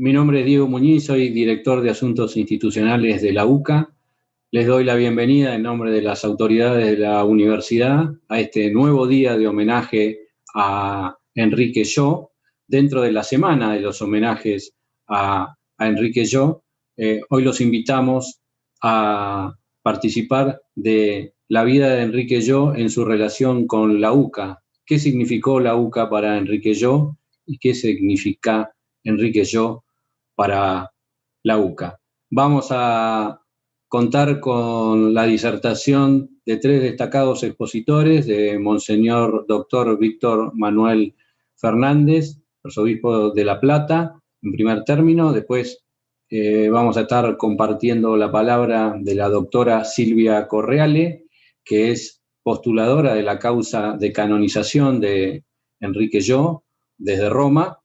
Mi nombre es Diego Muñiz, soy director de Asuntos Institucionales de la UCA. Les doy la bienvenida en nombre de las autoridades de la universidad a este nuevo día de homenaje a Enrique Yo, dentro de la semana de los homenajes a, Enrique Yo. Eh, hoy los invitamos a participar de la vida de Enrique Yo en su relación con la UCA. ¿Qué significó la UCA para Enrique Yo y qué significa Enrique Yo para la UCA? Vamos a contar con la disertación de tres destacados expositores, de Monseñor Doctor Víctor Manuel Fernández, arzobispo de La Plata, en primer término, después eh, vamos a estar compartiendo la palabra de la doctora Silvia Correale, que es postuladora de la causa de canonización de Enrique Yo desde Roma,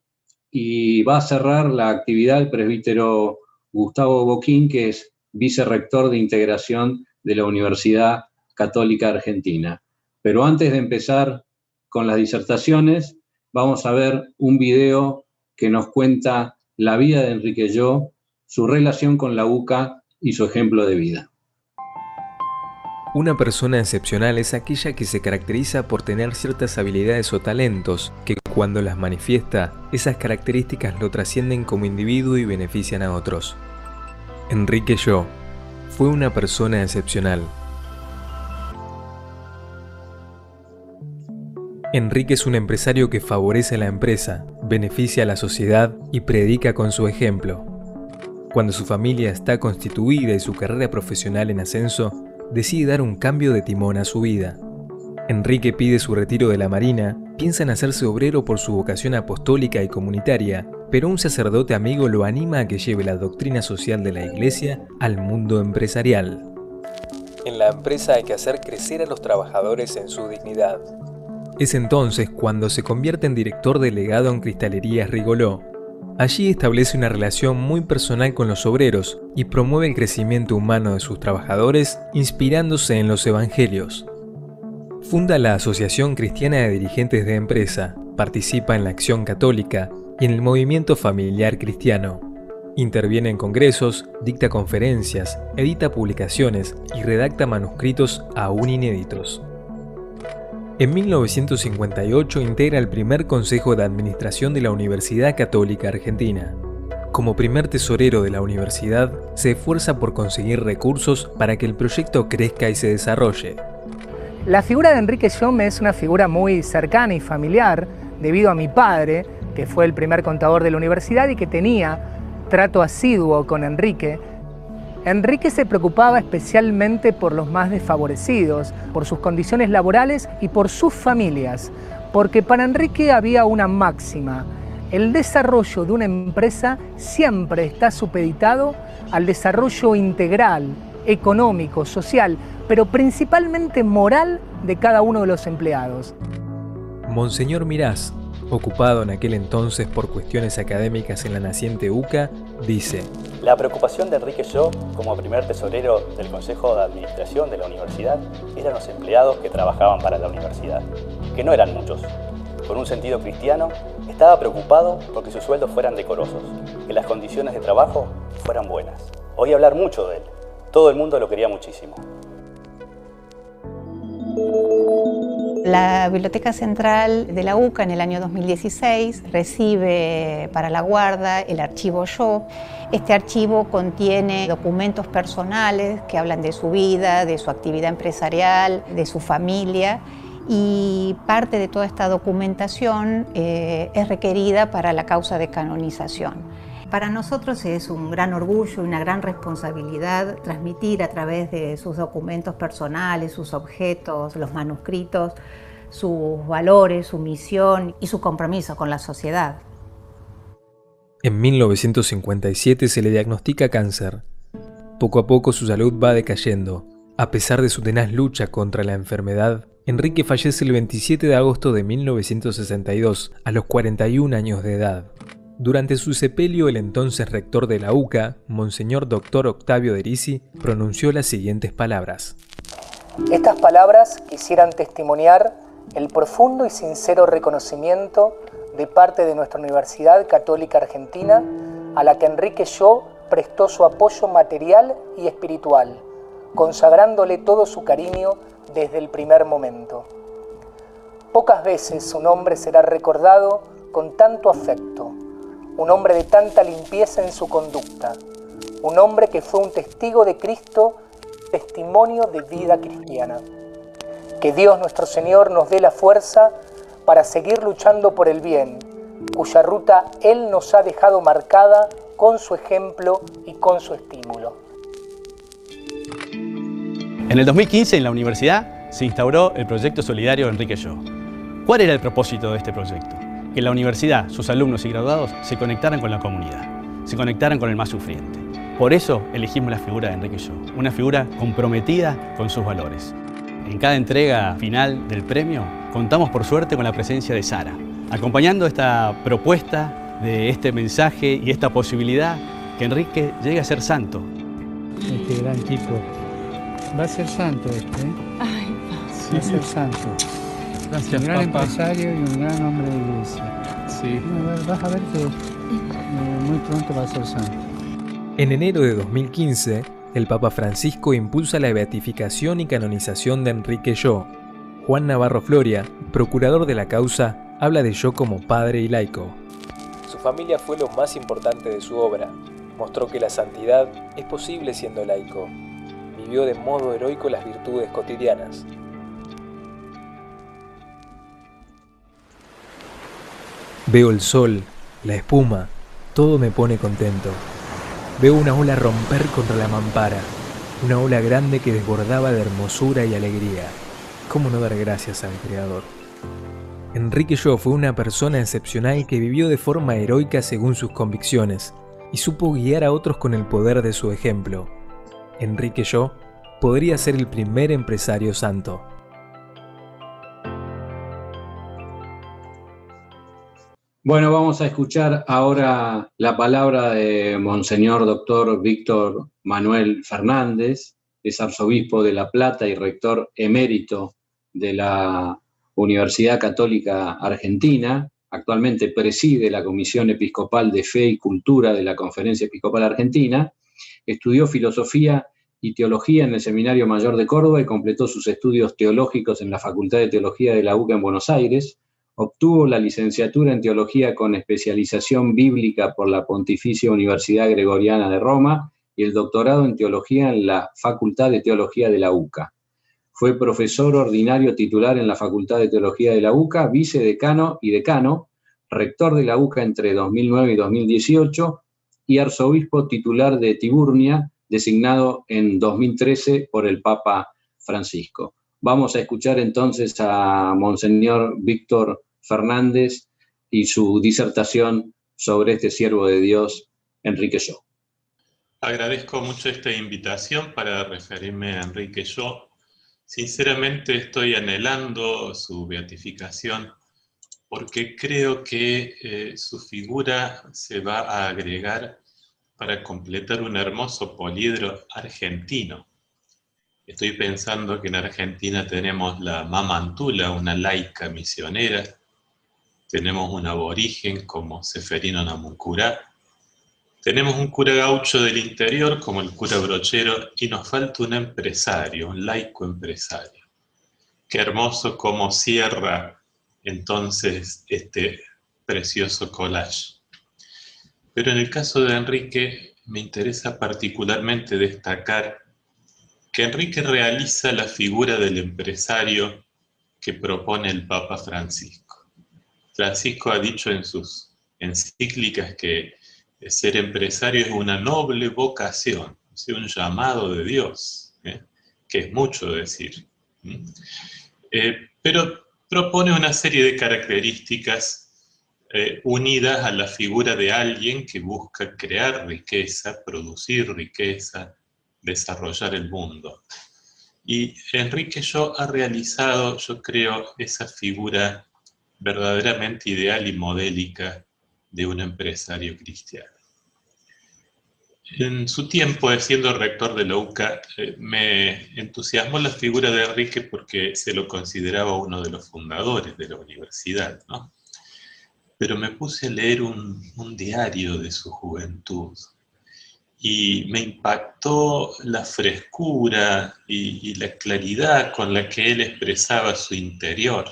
y va a cerrar la actividad el presbítero Gustavo Boquín, que es vicerrector de integración de la Universidad Católica Argentina. Pero antes de empezar con las disertaciones, vamos a ver un video que nos cuenta la vida de Enrique Yo, su relación con la UCA y su ejemplo de vida. Una persona excepcional es aquella que se caracteriza por tener ciertas habilidades o talentos que cuando las manifiesta, esas características lo trascienden como individuo y benefician a otros. Enrique Yo fue una persona excepcional. Enrique es un empresario que favorece a la empresa, beneficia a la sociedad y predica con su ejemplo. Cuando su familia está constituida y su carrera profesional en ascenso, decide dar un cambio de timón a su vida. Enrique pide su retiro de la Marina, piensa en hacerse obrero por su vocación apostólica y comunitaria, pero un sacerdote amigo lo anima a que lleve la doctrina social de la Iglesia al mundo empresarial. En la empresa hay que hacer crecer a los trabajadores en su dignidad. Es entonces cuando se convierte en director delegado en Cristalerías Rigoló, Allí establece una relación muy personal con los obreros y promueve el crecimiento humano de sus trabajadores inspirándose en los evangelios. Funda la Asociación Cristiana de Dirigentes de Empresa, participa en la Acción Católica y en el movimiento familiar cristiano. Interviene en congresos, dicta conferencias, edita publicaciones y redacta manuscritos aún inéditos. En 1958 integra el primer Consejo de Administración de la Universidad Católica Argentina. Como primer tesorero de la universidad, se esfuerza por conseguir recursos para que el proyecto crezca y se desarrolle. La figura de Enrique me es una figura muy cercana y familiar debido a mi padre, que fue el primer contador de la universidad y que tenía trato asiduo con Enrique Enrique se preocupaba especialmente por los más desfavorecidos, por sus condiciones laborales y por sus familias, porque para Enrique había una máxima. El desarrollo de una empresa siempre está supeditado al desarrollo integral, económico, social, pero principalmente moral de cada uno de los empleados. Monseñor Mirás, ocupado en aquel entonces por cuestiones académicas en la naciente UCA, dice, La preocupación de Enrique Yo, como primer tesorero del Consejo de Administración de la universidad, eran los empleados que trabajaban para la universidad, que no eran muchos. Con un sentido cristiano, estaba preocupado porque sus sueldos fueran decorosos, que las condiciones de trabajo fueran buenas. Oí hablar mucho de él, todo el mundo lo quería muchísimo. La Biblioteca Central de la UCA en el año 2016 recibe para la guarda el archivo Yo. Este archivo contiene documentos personales que hablan de su vida, de su actividad empresarial, de su familia y parte de toda esta documentación eh, es requerida para la causa de canonización. Para nosotros es un gran orgullo y una gran responsabilidad transmitir a través de sus documentos personales, sus objetos, los manuscritos, sus valores, su misión y su compromiso con la sociedad. En 1957 se le diagnostica cáncer. Poco a poco su salud va decayendo. A pesar de su tenaz lucha contra la enfermedad, Enrique fallece el 27 de agosto de 1962, a los 41 años de edad. Durante su sepelio, el entonces rector de la UCA, Monseñor Dr. Octavio Derisi, pronunció las siguientes palabras. Estas palabras quisieran testimoniar el profundo y sincero reconocimiento de parte de nuestra Universidad Católica Argentina a la que Enrique Yo prestó su apoyo material y espiritual, consagrándole todo su cariño desde el primer momento. Pocas veces su nombre será recordado con tanto afecto, un hombre de tanta limpieza en su conducta, un hombre que fue un testigo de Cristo, testimonio de vida cristiana. Que Dios nuestro Señor nos dé la fuerza para seguir luchando por el bien, cuya ruta Él nos ha dejado marcada con su ejemplo y con su estímulo. En el 2015 en la universidad se instauró el proyecto solidario Enrique Yo. ¿Cuál era el propósito de este proyecto? Que la universidad, sus alumnos y graduados se conectaran con la comunidad, se conectaran con el más sufriente. Por eso elegimos la figura de Enrique Yo, una figura comprometida con sus valores. En cada entrega final del premio contamos por suerte con la presencia de Sara, acompañando esta propuesta de este mensaje y esta posibilidad que Enrique llegue a ser santo. Este gran tipo va a ser santo este, ¿eh? Ay, va a ser santo. Gracias, un gran empresario y un gran hombre de iglesia. Sí. vas a ver que eh, muy pronto va a ser santo. En enero de 2015, el Papa Francisco impulsa la beatificación y canonización de Enrique Yo. Juan Navarro Floria, procurador de la causa, habla de Yo como padre y laico. Su familia fue lo más importante de su obra. Mostró que la santidad es posible siendo laico. Vivió de modo heroico las virtudes cotidianas. Veo el sol, la espuma, todo me pone contento. Veo una ola romper contra la mampara, una ola grande que desbordaba de hermosura y alegría. ¿Cómo no dar gracias al Creador? Enrique Yo fue una persona excepcional que vivió de forma heroica según sus convicciones y supo guiar a otros con el poder de su ejemplo. Enrique Yo podría ser el primer empresario santo. Bueno, vamos a escuchar ahora la palabra de Monseñor Doctor Víctor Manuel Fernández, es arzobispo de La Plata y rector emérito de la Universidad Católica Argentina. Actualmente preside la Comisión Episcopal de Fe y Cultura de la Conferencia Episcopal Argentina. Estudió filosofía y teología en el Seminario Mayor de Córdoba y completó sus estudios teológicos en la Facultad de Teología de la UCA en Buenos Aires Obtuvo la licenciatura en Teología con especialización bíblica por la Pontificia Universidad Gregoriana de Roma y el doctorado en Teología en la Facultad de Teología de la UCA. Fue profesor ordinario titular en la Facultad de Teología de la UCA, vicedecano y decano, rector de la UCA entre 2009 y 2018 y arzobispo titular de Tiburnia, designado en 2013 por el Papa Francisco. Vamos a escuchar entonces a Monseñor Víctor Fernández y su disertación sobre este siervo de Dios, Enrique Yo. Agradezco mucho esta invitación para referirme a Enrique Yo. Sinceramente estoy anhelando su beatificación porque creo que eh, su figura se va a agregar para completar un hermoso poliedro argentino Estoy pensando que en Argentina tenemos la Mamantula, una laica misionera, tenemos un aborigen como Seferino Namuncurá, tenemos un cura gaucho del interior como el cura brochero y nos falta un empresario, un laico empresario. Qué hermoso cómo cierra entonces este precioso collage. Pero en el caso de Enrique me interesa particularmente destacar que Enrique realiza la figura del empresario que propone el Papa Francisco. Francisco ha dicho en sus encíclicas que ser empresario es una noble vocación, un llamado de Dios, ¿eh? que es mucho decir. Eh, pero propone una serie de características eh, unidas a la figura de alguien que busca crear riqueza, producir riqueza, desarrollar el mundo. Y Enrique Yo ha realizado, yo creo, esa figura verdaderamente ideal y modélica de un empresario cristiano. En su tiempo, siendo rector de la UCA, eh, me entusiasmó la figura de Enrique porque se lo consideraba uno de los fundadores de la universidad. pero me puse a leer un, diario de su juventud y me impactó la frescura y, la claridad con la que él expresaba su interior.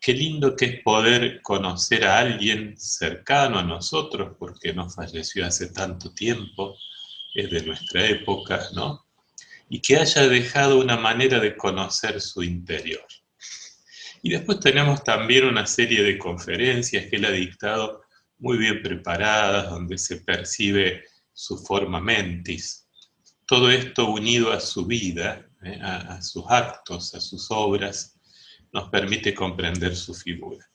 Qué lindo que es poder conocer a alguien cercano a nosotros, porque no falleció hace tanto tiempo, es de nuestra época, ¿no? Y que haya dejado una manera de conocer su interior. Y después tenemos también una serie de conferencias que él ha dictado muy bien preparadas, donde se percibe su forma mentis. Todo esto unido a su vida, eh, a, sus actos, a sus obras, nos permite comprender su figura.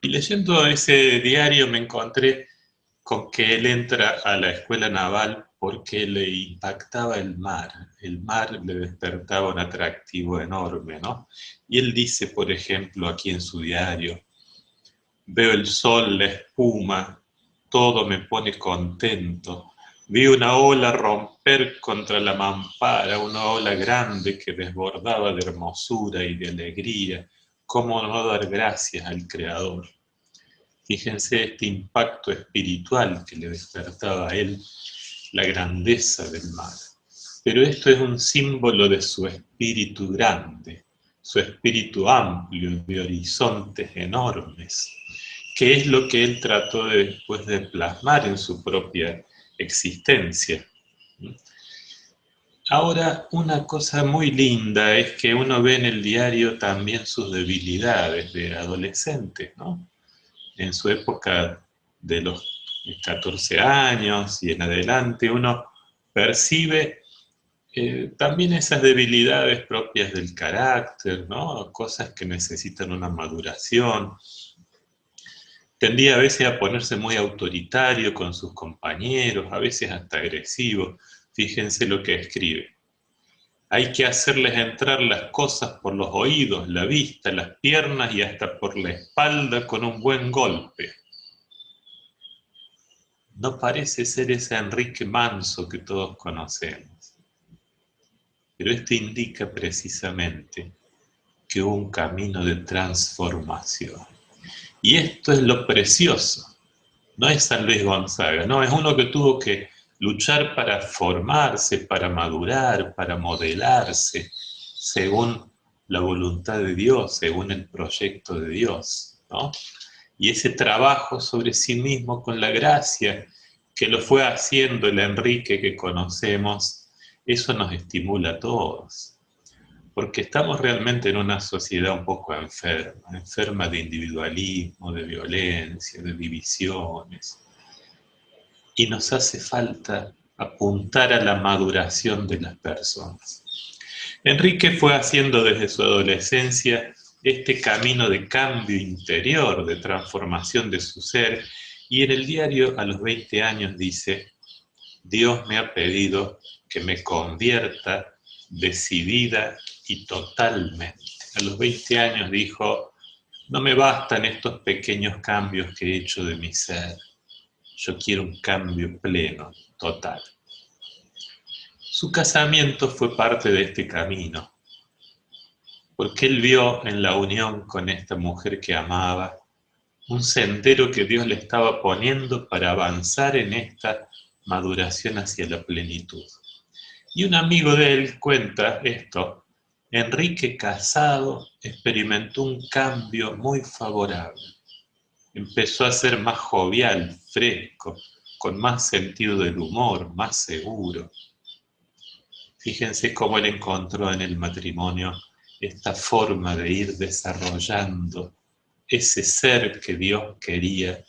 Y leyendo ese diario me encontré con que él entra a la escuela naval porque le impactaba el mar, el mar le despertaba un atractivo enorme, ¿no? Y él dice, por ejemplo, aquí en su diario, veo el sol, la espuma, todo me pone contento. Vi una ola romper contra la mampara, una ola grande que desbordaba de hermosura y de alegría. ¿Cómo no dar gracias al Creador? Fíjense este impacto espiritual que le despertaba a él la grandeza del mar. Pero esto es un símbolo de su espíritu grande, su espíritu amplio, de horizontes enormes, que es lo que él trató después de plasmar en su propia existencia. Ahora, una cosa muy linda es que uno ve en el diario también sus debilidades de adolescente, ¿no? En su época de los 14 años y en adelante, uno percibe eh, también esas debilidades propias del carácter, ¿no? cosas que necesitan una maduración. Tendía a veces a ponerse muy autoritario con sus compañeros, a veces hasta agresivo. Fíjense lo que escribe. Hay que hacerles entrar las cosas por los oídos, la vista, las piernas y hasta por la espalda con un buen golpe no parece ser ese Enrique Manso que todos conocemos. Pero esto indica precisamente que hubo un camino de transformación. Y esto es lo precioso. No es San Luis Gonzaga, no, es uno que tuvo que luchar para formarse, para madurar, para modelarse, según la voluntad de Dios, según el proyecto de Dios, ¿no? y ese trabajo sobre sí mismo con la gracia que lo fue haciendo el Enrique que conocemos, eso nos estimula a todos, porque estamos realmente en una sociedad un poco enferma, enferma de individualismo, de violencia, de divisiones, y nos hace falta apuntar a la maduración de las personas. Enrique fue haciendo desde su adolescencia este camino de cambio interior, de transformación de su ser. Y en el diario a los 20 años dice, Dios me ha pedido que me convierta decidida y totalmente. A los 20 años dijo, no me bastan estos pequeños cambios que he hecho de mi ser. Yo quiero un cambio pleno, total. Su casamiento fue parte de este camino porque él vio en la unión con esta mujer que amaba un sendero que Dios le estaba poniendo para avanzar en esta maduración hacia la plenitud. Y un amigo de él cuenta esto, Enrique Casado experimentó un cambio muy favorable. Empezó a ser más jovial, fresco, con más sentido del humor, más seguro. Fíjense cómo él encontró en el matrimonio esta forma de ir desarrollando ese ser que Dios quería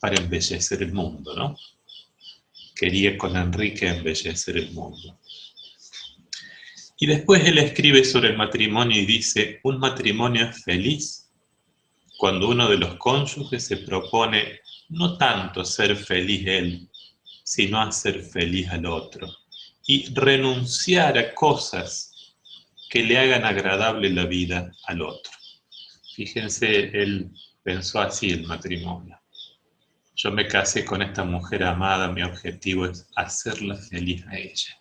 para embellecer el mundo, ¿no? Quería con Enrique embellecer el mundo. Y después él escribe sobre el matrimonio y dice, un matrimonio es feliz cuando uno de los cónyuges se propone no tanto ser feliz él, sino hacer feliz al otro y renunciar a cosas que le hagan agradable la vida al otro. Fíjense, él pensó así el matrimonio. Yo me casé con esta mujer amada, mi objetivo es hacerla feliz a ella,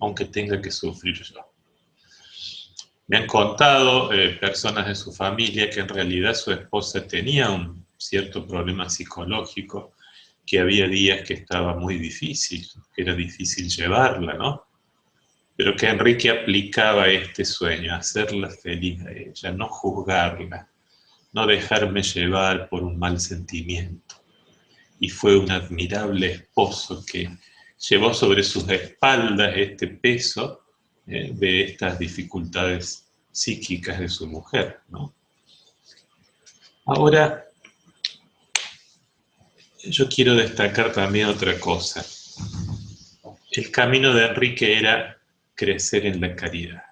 aunque tenga que sufrir yo. Me han contado eh, personas de su familia que en realidad su esposa tenía un cierto problema psicológico, que había días que estaba muy difícil, que era difícil llevarla, ¿no? Pero que Enrique aplicaba este sueño, hacerla feliz a ella, no juzgarla, no dejarme llevar por un mal sentimiento. Y fue un admirable esposo que llevó sobre sus espaldas este peso eh, de estas dificultades psíquicas de su mujer. ¿no? Ahora, yo quiero destacar también otra cosa. El camino de Enrique era crecer en la caridad,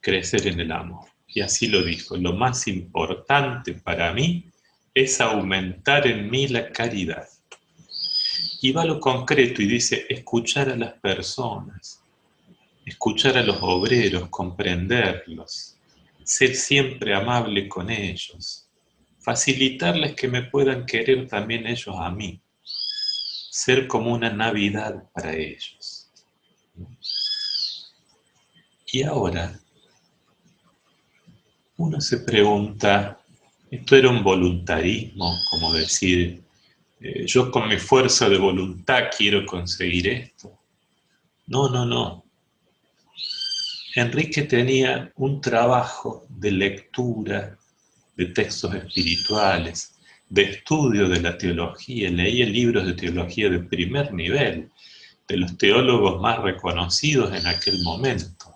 crecer en el amor. Y así lo dijo, lo más importante para mí es aumentar en mí la caridad. Y va a lo concreto y dice, escuchar a las personas, escuchar a los obreros, comprenderlos, ser siempre amable con ellos, facilitarles que me puedan querer también ellos a mí, ser como una Navidad para ellos. Y ahora, uno se pregunta, ¿esto era un voluntarismo? Como decir, eh, yo con mi fuerza de voluntad quiero conseguir esto. No, no, no. Enrique tenía un trabajo de lectura de textos espirituales, de estudio de la teología, leía libros de teología de primer nivel, de los teólogos más reconocidos en aquel momento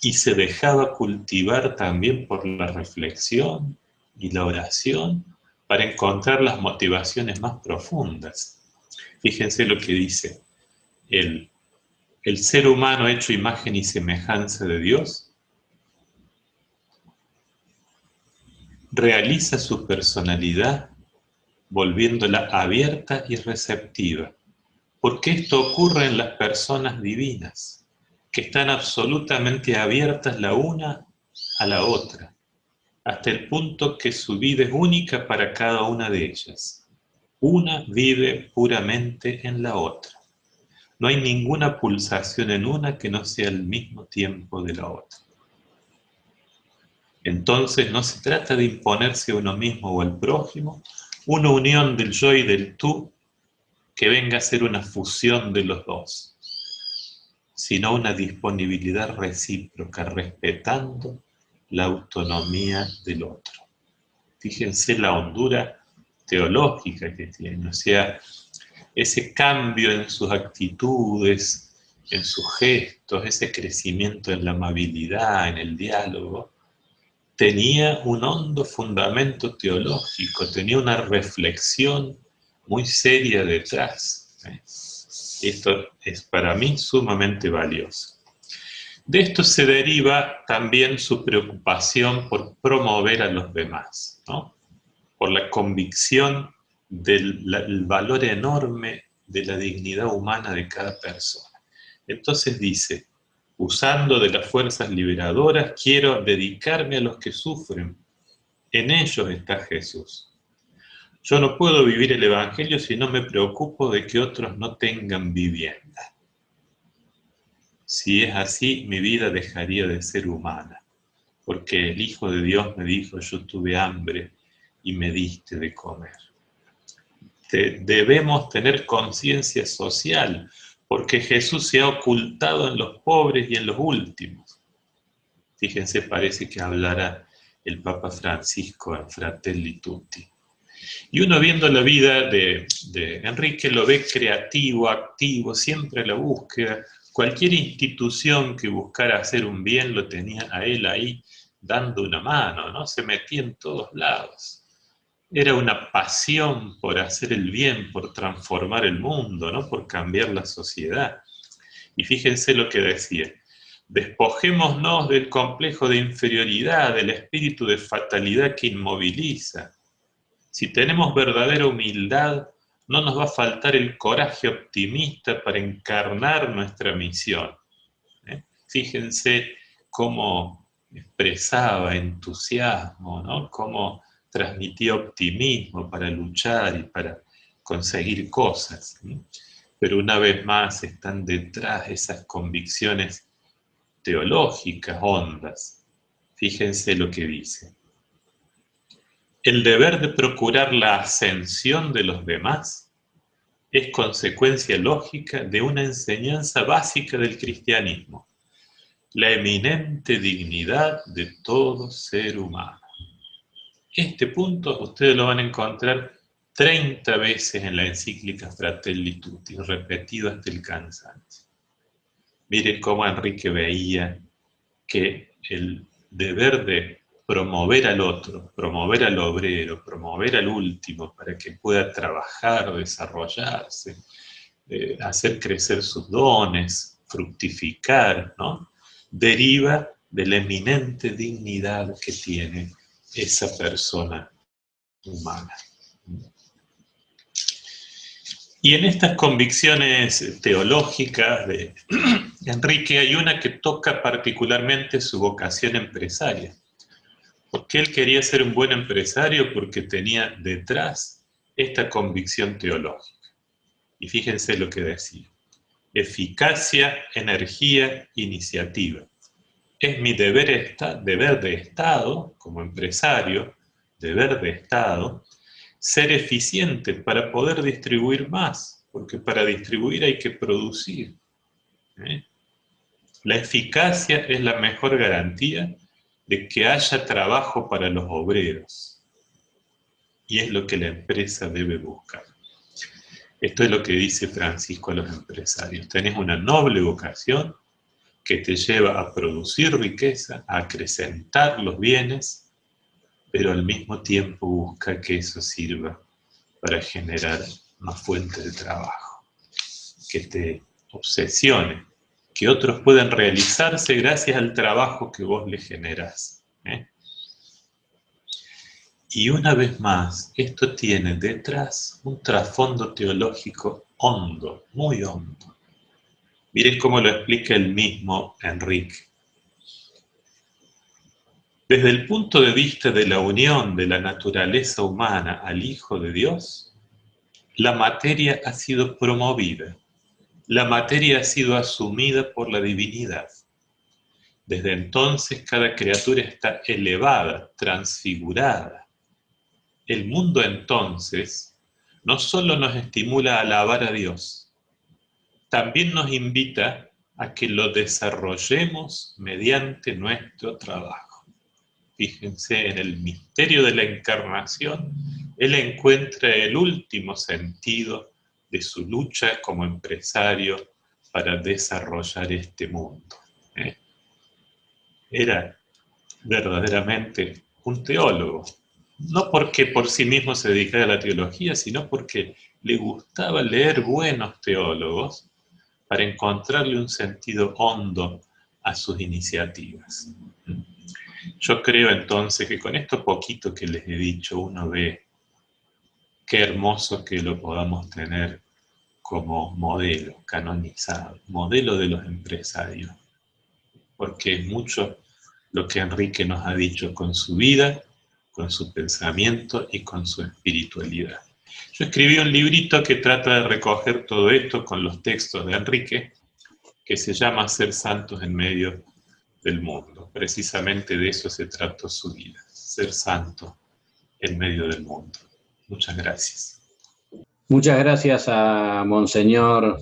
y se dejaba cultivar también por la reflexión y la oración para encontrar las motivaciones más profundas. Fíjense lo que dice, el, el ser humano hecho imagen y semejanza de Dios realiza su personalidad volviéndola abierta y receptiva, porque esto ocurre en las personas divinas que están absolutamente abiertas la una a la otra, hasta el punto que su vida es única para cada una de ellas. Una vive puramente en la otra. No hay ninguna pulsación en una que no sea al mismo tiempo de la otra. Entonces no se trata de imponerse a uno mismo o al prójimo, una unión del yo y del tú que venga a ser una fusión de los dos sino una disponibilidad recíproca, respetando la autonomía del otro. Fíjense la hondura teológica que tiene, o sea, ese cambio en sus actitudes, en sus gestos, ese crecimiento en la amabilidad, en el diálogo, tenía un hondo fundamento teológico, tenía una reflexión muy seria detrás. ¿eh? Esto es para mí sumamente valioso. De esto se deriva también su preocupación por promover a los demás, por la convicción del valor enorme de la dignidad humana de cada persona. Entonces dice, usando de las fuerzas liberadoras, quiero dedicarme a los que sufren. En ellos está Jesús. Yo no puedo vivir el Evangelio si no me preocupo de que otros no tengan vivienda. Si es así, mi vida dejaría de ser humana, porque el Hijo de Dios me dijo, yo tuve hambre y me diste de comer. Debemos tener conciencia social, porque Jesús se ha ocultado en los pobres y en los últimos. Fíjense, parece que hablará el Papa Francisco en Fratelli Tutti. Y uno viendo la vida de, Enrique lo ve creativo, activo, siempre la búsqueda. Cualquier institución que buscara hacer un bien lo tenía a él ahí dando una mano, ¿no? Se metía en todos lados. Era una pasión por hacer el bien, por transformar el mundo, ¿no? Por cambiar la sociedad. Y fíjense lo que decía. Despojémonos del complejo de inferioridad, del espíritu de fatalidad que inmoviliza si tenemos verdadera humildad, no nos va a faltar el coraje optimista para encarnar nuestra misión. ¿eh? Fíjense cómo expresaba entusiasmo, ¿no? cómo transmitía optimismo para luchar y para conseguir cosas. Pero una vez más están detrás esas convicciones teológicas hondas. Fíjense lo que dice. El deber de procurar la ascensión de los demás es consecuencia lógica de una enseñanza básica del cristianismo, la eminente dignidad de todo ser humano. Este punto ustedes lo van a encontrar 30 veces en la encíclica Fratelli repetido hasta el cansancio. Miren cómo Enrique veía que el deber de promover al otro, promover al obrero, promover al último para que pueda trabajar, desarrollarse, eh, hacer crecer sus dones, fructificar, ¿no? deriva de la eminente dignidad que tiene esa persona humana. Y en estas convicciones teológicas de Enrique hay una que toca particularmente su vocación empresaria. Porque él quería ser un buen empresario porque tenía detrás esta convicción teológica. Y fíjense lo que decía. Eficacia, energía, iniciativa. Es mi deber, deber de Estado, como empresario, deber de Estado, ser eficiente para poder distribuir más, porque para distribuir hay que producir. ¿eh? La eficacia es la mejor garantía de que haya trabajo para los obreros. Y es lo que la empresa debe buscar. Esto es lo que dice Francisco a los empresarios. Tenés una noble vocación que te lleva a producir riqueza, a acrecentar los bienes pero al mismo tiempo busca que eso sirva para generar más fuentes de trabajo, que te obsesione, que otros puedan realizarse gracias al trabajo que vos le generas. ¿eh? Y una vez más, esto tiene detrás un trasfondo teológico hondo, muy hondo. Miren cómo lo explica el mismo Enrique. Desde el punto de vista de la unión de la naturaleza humana al Hijo de Dios, la materia ha sido promovida, la materia ha sido asumida por la divinidad. Desde entonces cada criatura está elevada, transfigurada. El mundo entonces no solo nos estimula a alabar a Dios, también nos invita a que lo desarrollemos mediante nuestro trabajo fíjense en el misterio de la encarnación, él encuentra el último sentido de su lucha como empresario para desarrollar este mundo. ¿eh? Era verdaderamente un teólogo, no porque por sí mismo se dedicara a la teología, sino porque le gustaba leer buenos teólogos para encontrarle un sentido hondo a sus iniciativas. Yo creo entonces que con esto poquito que les he dicho, uno ve qué hermoso que lo podamos tener como modelo canonizado, modelo de los empresarios, porque es mucho lo que Enrique nos ha dicho con su vida, con su pensamiento y con su espiritualidad. Yo escribí un librito que trata de recoger todo esto con los textos de Enrique, que se llama Ser Santos en medio del mundo. Precisamente de eso se trató su vida, ser santo en medio del mundo. Muchas gracias. Muchas gracias a Monseñor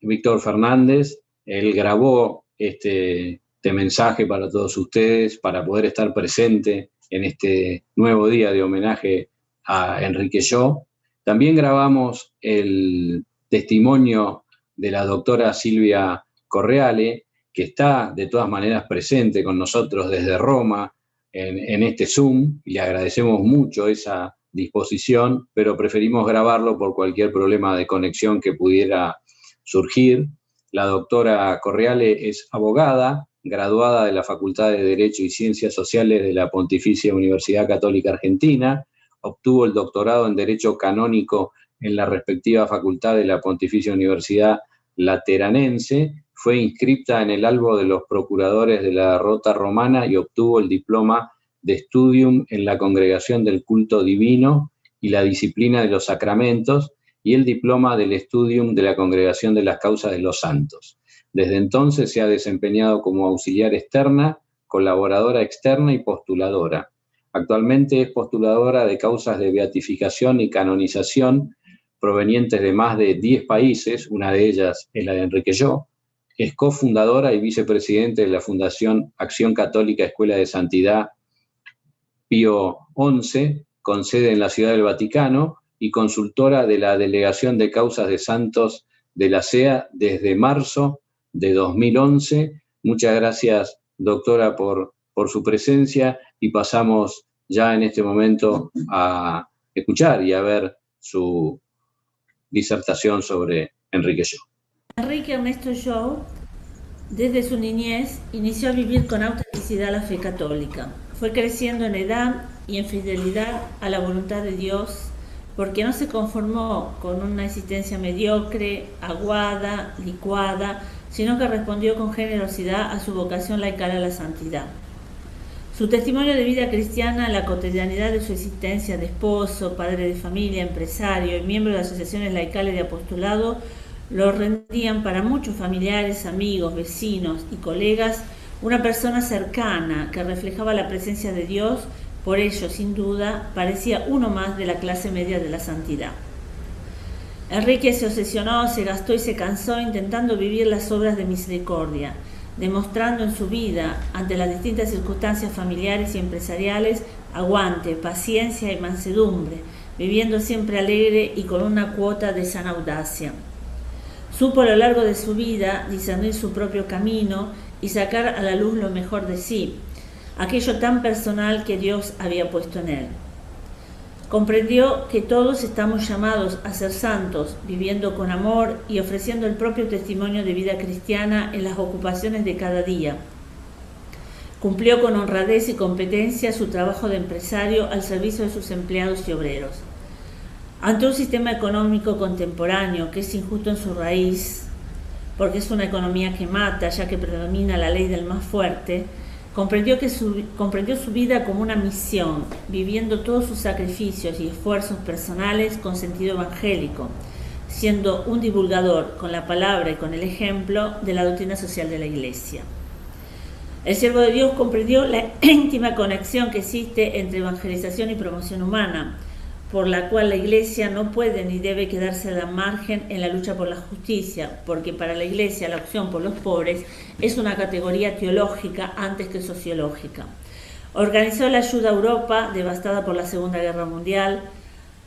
Víctor Fernández. Él grabó este, este, mensaje para todos ustedes, para poder estar presente en este nuevo día de homenaje a Enrique Yo. También grabamos el testimonio de la doctora Silvia Correale, que está de todas maneras presente con nosotros desde Roma en, este Zoom y le agradecemos mucho esa disposición, pero preferimos grabarlo por cualquier problema de conexión que pudiera surgir. La doctora Correale es abogada, graduada de la Facultad de Derecho y Ciencias Sociales de la Pontificia Universidad Católica Argentina, obtuvo el doctorado en Derecho Canónico en la respectiva facultad de la Pontificia Universidad Lateranense fue inscripta en el albo de los procuradores de la Rota Romana y obtuvo el diploma de Studium en la Congregación del Culto Divino y la disciplina de los sacramentos y el diploma del Studium de la Congregación de las Causas de los Santos. Desde entonces se ha desempeñado como auxiliar externa, colaboradora externa y postuladora. Actualmente es postuladora de causas de beatificación y canonización provenientes de más de 10 países, una de ellas es la de Enrique Yo. Es cofundadora y vicepresidente de la Fundación Acción Católica Escuela de Santidad Pío XI, con sede en la Ciudad del Vaticano, y consultora de la Delegación de Causas de Santos de la CEA desde marzo de 2011. Muchas gracias, doctora, por, por su presencia y pasamos ya en este momento a escuchar y a ver su disertación sobre Enrique Yo. Enrique Ernesto Yo, desde su niñez, inició a vivir con autenticidad la fe católica. Fue creciendo en edad y en fidelidad a la voluntad de Dios porque no se conformó con una existencia mediocre, aguada, licuada, sino que respondió con generosidad a su vocación laical a la santidad. Su testimonio de vida cristiana la cotidianidad de su existencia de esposo, padre de familia, empresario y miembro de asociaciones laicales de apostolado lo rendían para muchos familiares, amigos, vecinos y colegas una persona cercana que reflejaba la presencia de Dios por ello, sin duda, parecía uno más de la clase media de la santidad. Enrique se obsesionó, se gastó y se cansó intentando vivir las obras de misericordia, demostrando en su vida, ante las distintas circunstancias familiares y empresariales, aguante, paciencia y mansedumbre, viviendo siempre alegre y con una cuota de sana audacia. Supo a lo largo de su vida discernir su propio camino y sacar a la luz lo mejor de sí, aquello tan personal que Dios había puesto en él. Comprendió que todos estamos llamados a ser santos, viviendo con amor y ofreciendo el propio testimonio de vida cristiana en las ocupaciones de cada día. Cumplió con honradez y competencia su trabajo de empresario al servicio de sus empleados y obreros. Ante un sistema económico contemporáneo que es injusto en su raíz, porque es una economía que mata, ya que predomina la ley del más fuerte, Comprendió, que su, comprendió su vida como una misión, viviendo todos sus sacrificios y esfuerzos personales con sentido evangélico, siendo un divulgador con la palabra y con el ejemplo de la doctrina social de la Iglesia. El siervo de Dios comprendió la íntima conexión que existe entre evangelización y promoción humana, por la cual la Iglesia no puede ni debe quedarse a la margen en la lucha por la justicia, porque para la Iglesia la opción por los pobres es una categoría teológica antes que sociológica. Organizó la ayuda a Europa, devastada por la Segunda Guerra Mundial,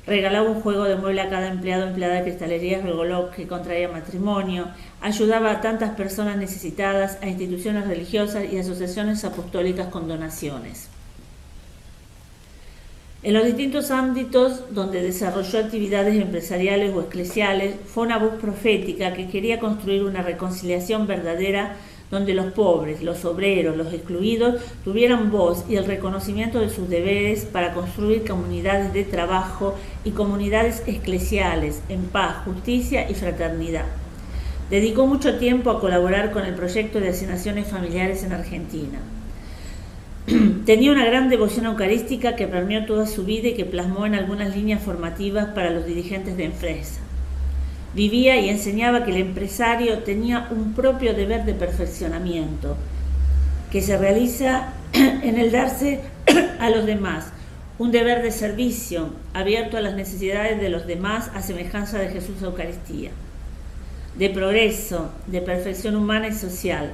regalaba un juego de mueble a cada empleado empleada de cristalería regaló que contraía matrimonio, ayudaba a tantas personas necesitadas, a instituciones religiosas y asociaciones apostólicas con donaciones. En los distintos ámbitos donde desarrolló actividades empresariales o eclesiales, fue una voz profética que quería construir una reconciliación verdadera donde los pobres, los obreros, los excluidos tuvieran voz y el reconocimiento de sus deberes para construir comunidades de trabajo y comunidades eclesiales en paz, justicia y fraternidad. Dedicó mucho tiempo a colaborar con el proyecto de asignaciones familiares en Argentina. Tenía una gran devoción eucarística que permeó toda su vida y que plasmó en algunas líneas formativas para los dirigentes de empresa. Vivía y enseñaba que el empresario tenía un propio deber de perfeccionamiento, que se realiza en el darse a los demás, un deber de servicio abierto a las necesidades de los demás a semejanza de Jesús Eucaristía, de progreso, de perfección humana y social,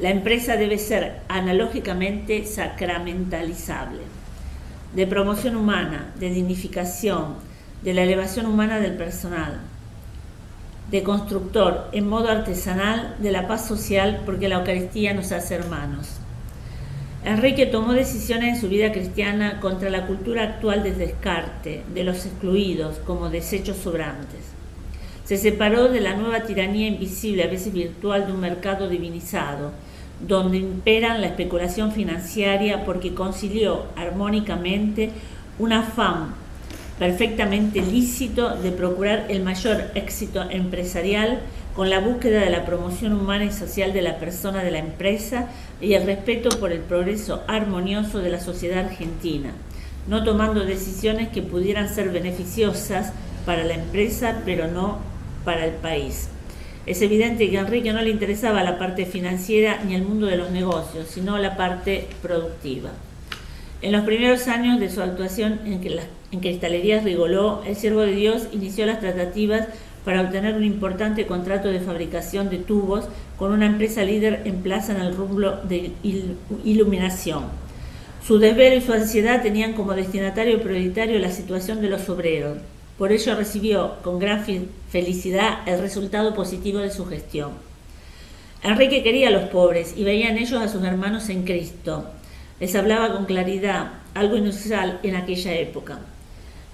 la empresa debe ser analógicamente sacramentalizable, de promoción humana, de dignificación, de la elevación humana del personal, de constructor en modo artesanal de la paz social porque la Eucaristía nos hace hermanos. Enrique tomó decisiones en su vida cristiana contra la cultura actual de descarte, de los excluidos como desechos sobrantes. Se separó de la nueva tiranía invisible, a veces virtual, de un mercado divinizado, donde imperan la especulación financiera porque concilió armónicamente un afán perfectamente lícito de procurar el mayor éxito empresarial con la búsqueda de la promoción humana y social de la persona de la empresa y el respeto por el progreso armonioso de la sociedad argentina, no tomando decisiones que pudieran ser beneficiosas para la empresa pero no para el país. Es evidente que a Enrique no le interesaba la parte financiera ni el mundo de los negocios, sino la parte productiva. En los primeros años de su actuación en, en Cristalerías Rigoló, el siervo de Dios inició las tratativas para obtener un importante contrato de fabricación de tubos con una empresa líder en plaza en el rumbo de iluminación. Su desvelo y su ansiedad tenían como destinatario prioritario la situación de los obreros. Por ello recibió con gran felicidad el resultado positivo de su gestión. Enrique quería a los pobres y veía en ellos a sus hermanos en Cristo. Les hablaba con claridad, algo inusual en aquella época.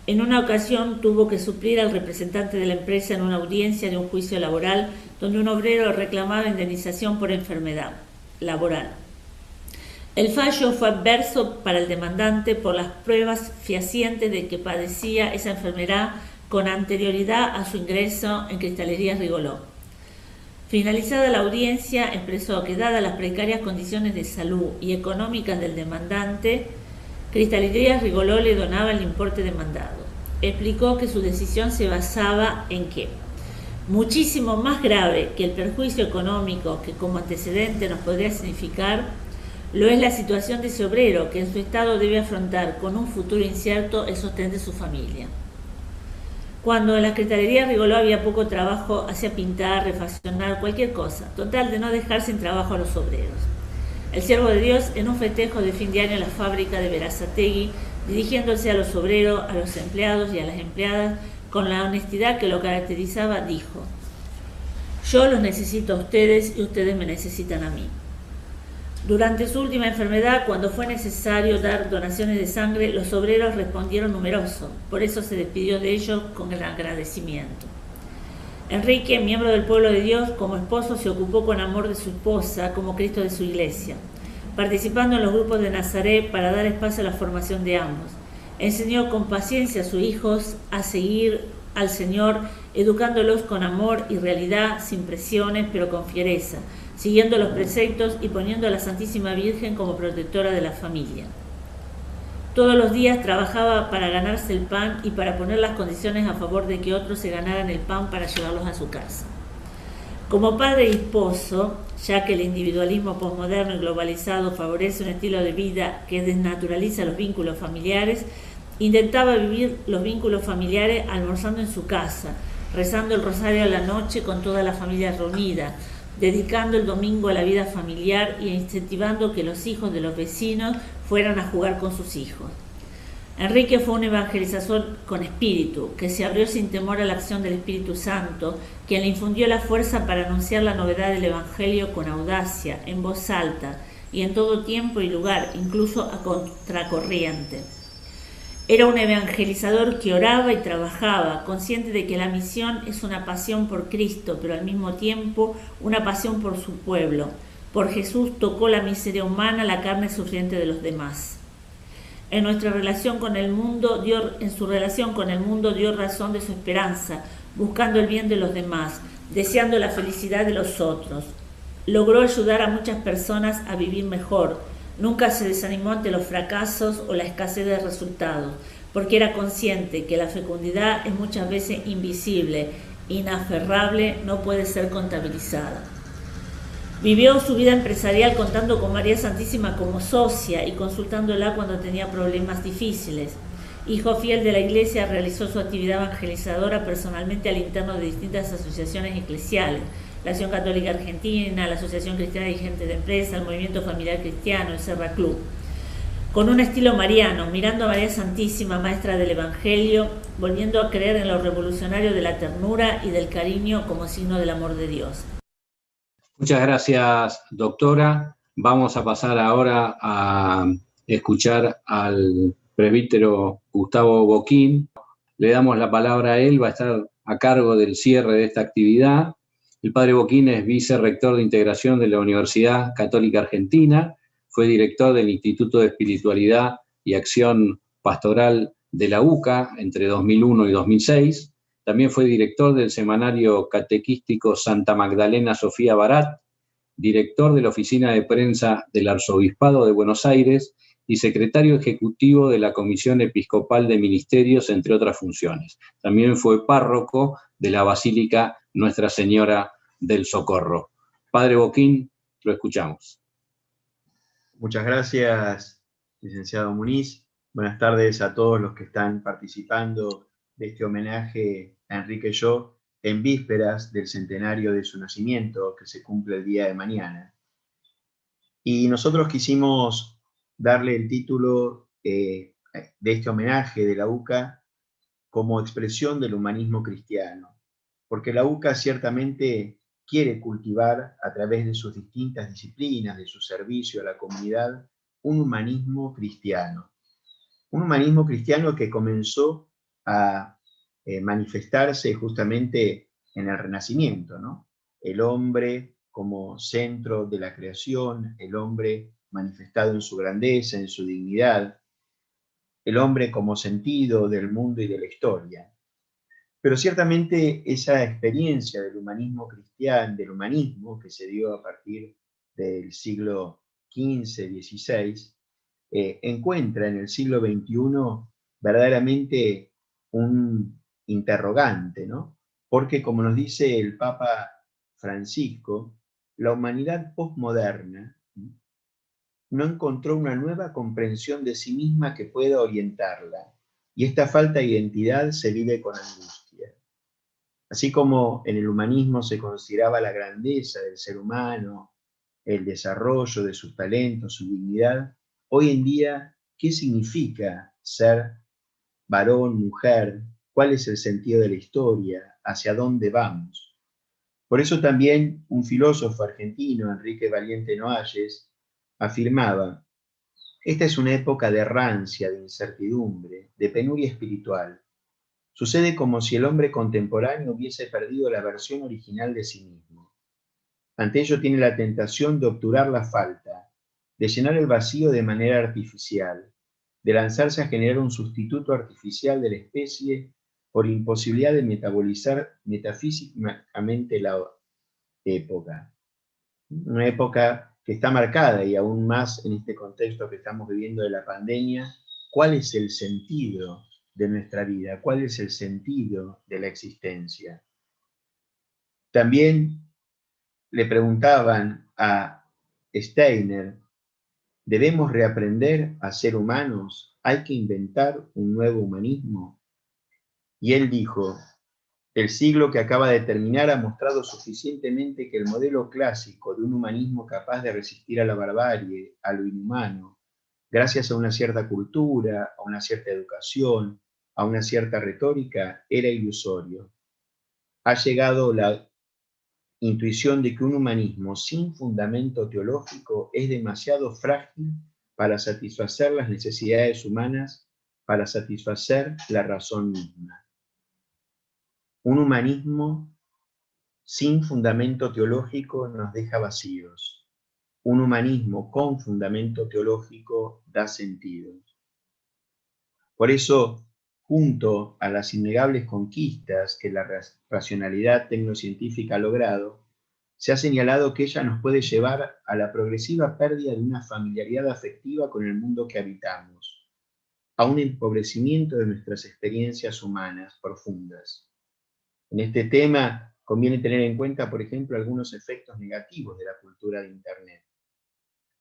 En una ocasión tuvo que suplir al representante de la empresa en una audiencia de un juicio laboral donde un obrero reclamaba indemnización por enfermedad laboral. El fallo fue adverso para el demandante por las pruebas fehacientes de que padecía esa enfermedad con anterioridad a su ingreso en Cristalería Rigoló. Finalizada la audiencia, expresó que dadas las precarias condiciones de salud y económicas del demandante, Cristalería Rigoló le donaba el importe demandado. Explicó que su decisión se basaba en que, muchísimo más grave que el perjuicio económico que como antecedente nos podría significar, lo es la situación de ese obrero que en su estado debe afrontar con un futuro incierto el sostén de su familia. Cuando en la Secretaría Rigoló había poco trabajo, hacía pintar, refaccionar, cualquier cosa, total de no dejar sin trabajo a los obreros. El siervo de Dios, en un festejo de fin de año en la fábrica de Verazategui, dirigiéndose a los obreros, a los empleados y a las empleadas, con la honestidad que lo caracterizaba, dijo, yo los necesito a ustedes y ustedes me necesitan a mí. Durante su última enfermedad, cuando fue necesario dar donaciones de sangre, los obreros respondieron numerosos, por eso se despidió de ellos con el agradecimiento. Enrique, miembro del pueblo de Dios, como esposo se ocupó con amor de su esposa, como Cristo de su iglesia, participando en los grupos de Nazaret para dar espacio a la formación de ambos. Enseñó con paciencia a sus hijos a seguir al Señor, educándolos con amor y realidad, sin presiones, pero con fiereza, siguiendo los preceptos y poniendo a la Santísima Virgen como protectora de la familia. Todos los días trabajaba para ganarse el pan y para poner las condiciones a favor de que otros se ganaran el pan para llevarlos a su casa. Como padre y esposo, ya que el individualismo posmoderno y globalizado favorece un estilo de vida que desnaturaliza los vínculos familiares, intentaba vivir los vínculos familiares almorzando en su casa, rezando el rosario a la noche con toda la familia reunida, dedicando el domingo a la vida familiar y incentivando que los hijos de los vecinos fueran a jugar con sus hijos. Enrique fue un evangelizador con espíritu, que se abrió sin temor a la acción del Espíritu Santo, quien le infundió la fuerza para anunciar la novedad del Evangelio con audacia, en voz alta y en todo tiempo y lugar, incluso a contracorriente. Era un evangelizador que oraba y trabajaba, consciente de que la misión es una pasión por Cristo, pero al mismo tiempo una pasión por su pueblo. Por Jesús tocó la miseria humana, la carne sufriente de los demás. En nuestra relación con el mundo, dio, en su relación con el mundo dio razón de su esperanza, buscando el bien de los demás, deseando la felicidad de los otros. Logró ayudar a muchas personas a vivir mejor, Nunca se desanimó ante los fracasos o la escasez de resultados, porque era consciente que la fecundidad es muchas veces invisible, inaferrable, no puede ser contabilizada. Vivió su vida empresarial contando con María Santísima como socia y consultándola cuando tenía problemas difíciles. Hijo fiel de la Iglesia, realizó su actividad evangelizadora personalmente al interno de distintas asociaciones eclesiales la Acción Católica Argentina, la Asociación Cristiana de Gente de Empresa, el Movimiento Familiar Cristiano, el Serra Club. Con un estilo mariano, mirando a María Santísima, maestra del Evangelio, volviendo a creer en lo revolucionario de la ternura y del cariño como signo del amor de Dios. Muchas gracias, doctora. Vamos a pasar ahora a escuchar al presbítero Gustavo Boquín. Le damos la palabra a él, va a estar a cargo del cierre de esta actividad el padre Boquín es vicerrector de integración de la Universidad Católica Argentina, fue director del Instituto de Espiritualidad y Acción Pastoral de la UCA entre 2001 y 2006. También fue director del semanario catequístico Santa Magdalena Sofía Barat, director de la Oficina de Prensa del Arzobispado de Buenos Aires y secretario ejecutivo de la Comisión Episcopal de Ministerios, entre otras funciones. También fue párroco de la Basílica Nuestra Señora del socorro. Padre Boquín, lo escuchamos. Muchas gracias, licenciado Muniz. Buenas tardes a todos los que están participando de este homenaje a Enrique Yo en vísperas del centenario de su nacimiento, que se cumple el día de mañana. Y nosotros quisimos darle el título eh, de este homenaje de la UCA como expresión del humanismo cristiano, porque la UCA ciertamente quiere cultivar a través de sus distintas disciplinas, de su servicio a la comunidad, un humanismo cristiano. Un humanismo cristiano que comenzó a eh, manifestarse justamente en el Renacimiento, ¿no? El hombre como centro de la creación, el hombre manifestado en su grandeza, en su dignidad, el hombre como sentido del mundo y de la historia. Pero ciertamente esa experiencia del humanismo cristiano, del humanismo que se dio a partir del siglo XV, XVI, eh, encuentra en el siglo XXI verdaderamente un interrogante, ¿no? Porque como nos dice el Papa Francisco, la humanidad postmoderna no encontró una nueva comprensión de sí misma que pueda orientarla, y esta falta de identidad se vive con angustia. Así como en el humanismo se consideraba la grandeza del ser humano, el desarrollo de sus talentos, su dignidad, hoy en día, ¿qué significa ser varón, mujer? ¿Cuál es el sentido de la historia? ¿Hacia dónde vamos? Por eso también un filósofo argentino, Enrique Valiente Noalles, afirmaba, esta es una época de rancia, de incertidumbre, de penuria espiritual. Sucede como si el hombre contemporáneo hubiese perdido la versión original de sí mismo. Ante ello tiene la tentación de obturar la falta, de llenar el vacío de manera artificial, de lanzarse a generar un sustituto artificial de la especie por imposibilidad de metabolizar metafísicamente la época. Una época está marcada y aún más en este contexto que estamos viviendo de la pandemia, cuál es el sentido de nuestra vida, cuál es el sentido de la existencia. También le preguntaban a Steiner, ¿debemos reaprender a ser humanos? ¿Hay que inventar un nuevo humanismo? Y él dijo, el siglo que acaba de terminar ha mostrado suficientemente que el modelo clásico de un humanismo capaz de resistir a la barbarie, a lo inhumano, gracias a una cierta cultura, a una cierta educación, a una cierta retórica, era ilusorio. Ha llegado la intuición de que un humanismo sin fundamento teológico es demasiado frágil para satisfacer las necesidades humanas, para satisfacer la razón misma. Un humanismo sin fundamento teológico nos deja vacíos. Un humanismo con fundamento teológico da sentido. Por eso, junto a las innegables conquistas que la racionalidad tecnocientífica ha logrado, se ha señalado que ella nos puede llevar a la progresiva pérdida de una familiaridad afectiva con el mundo que habitamos, a un empobrecimiento de nuestras experiencias humanas profundas en este tema conviene tener en cuenta, por ejemplo, algunos efectos negativos de la cultura de Internet.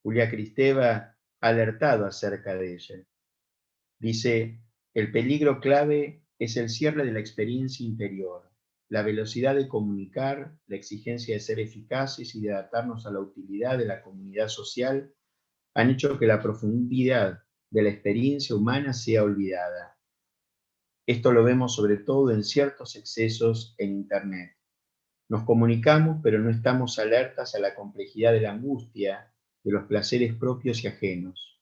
Julia Cristeva ha alertado acerca de ella. Dice, el peligro clave es el cierre de la experiencia interior, la velocidad de comunicar, la exigencia de ser eficaces y de adaptarnos a la utilidad de la comunidad social han hecho que la profundidad de la experiencia humana sea olvidada. Esto lo vemos sobre todo en ciertos excesos en Internet. Nos comunicamos, pero no estamos alertas a la complejidad de la angustia, de los placeres propios y ajenos.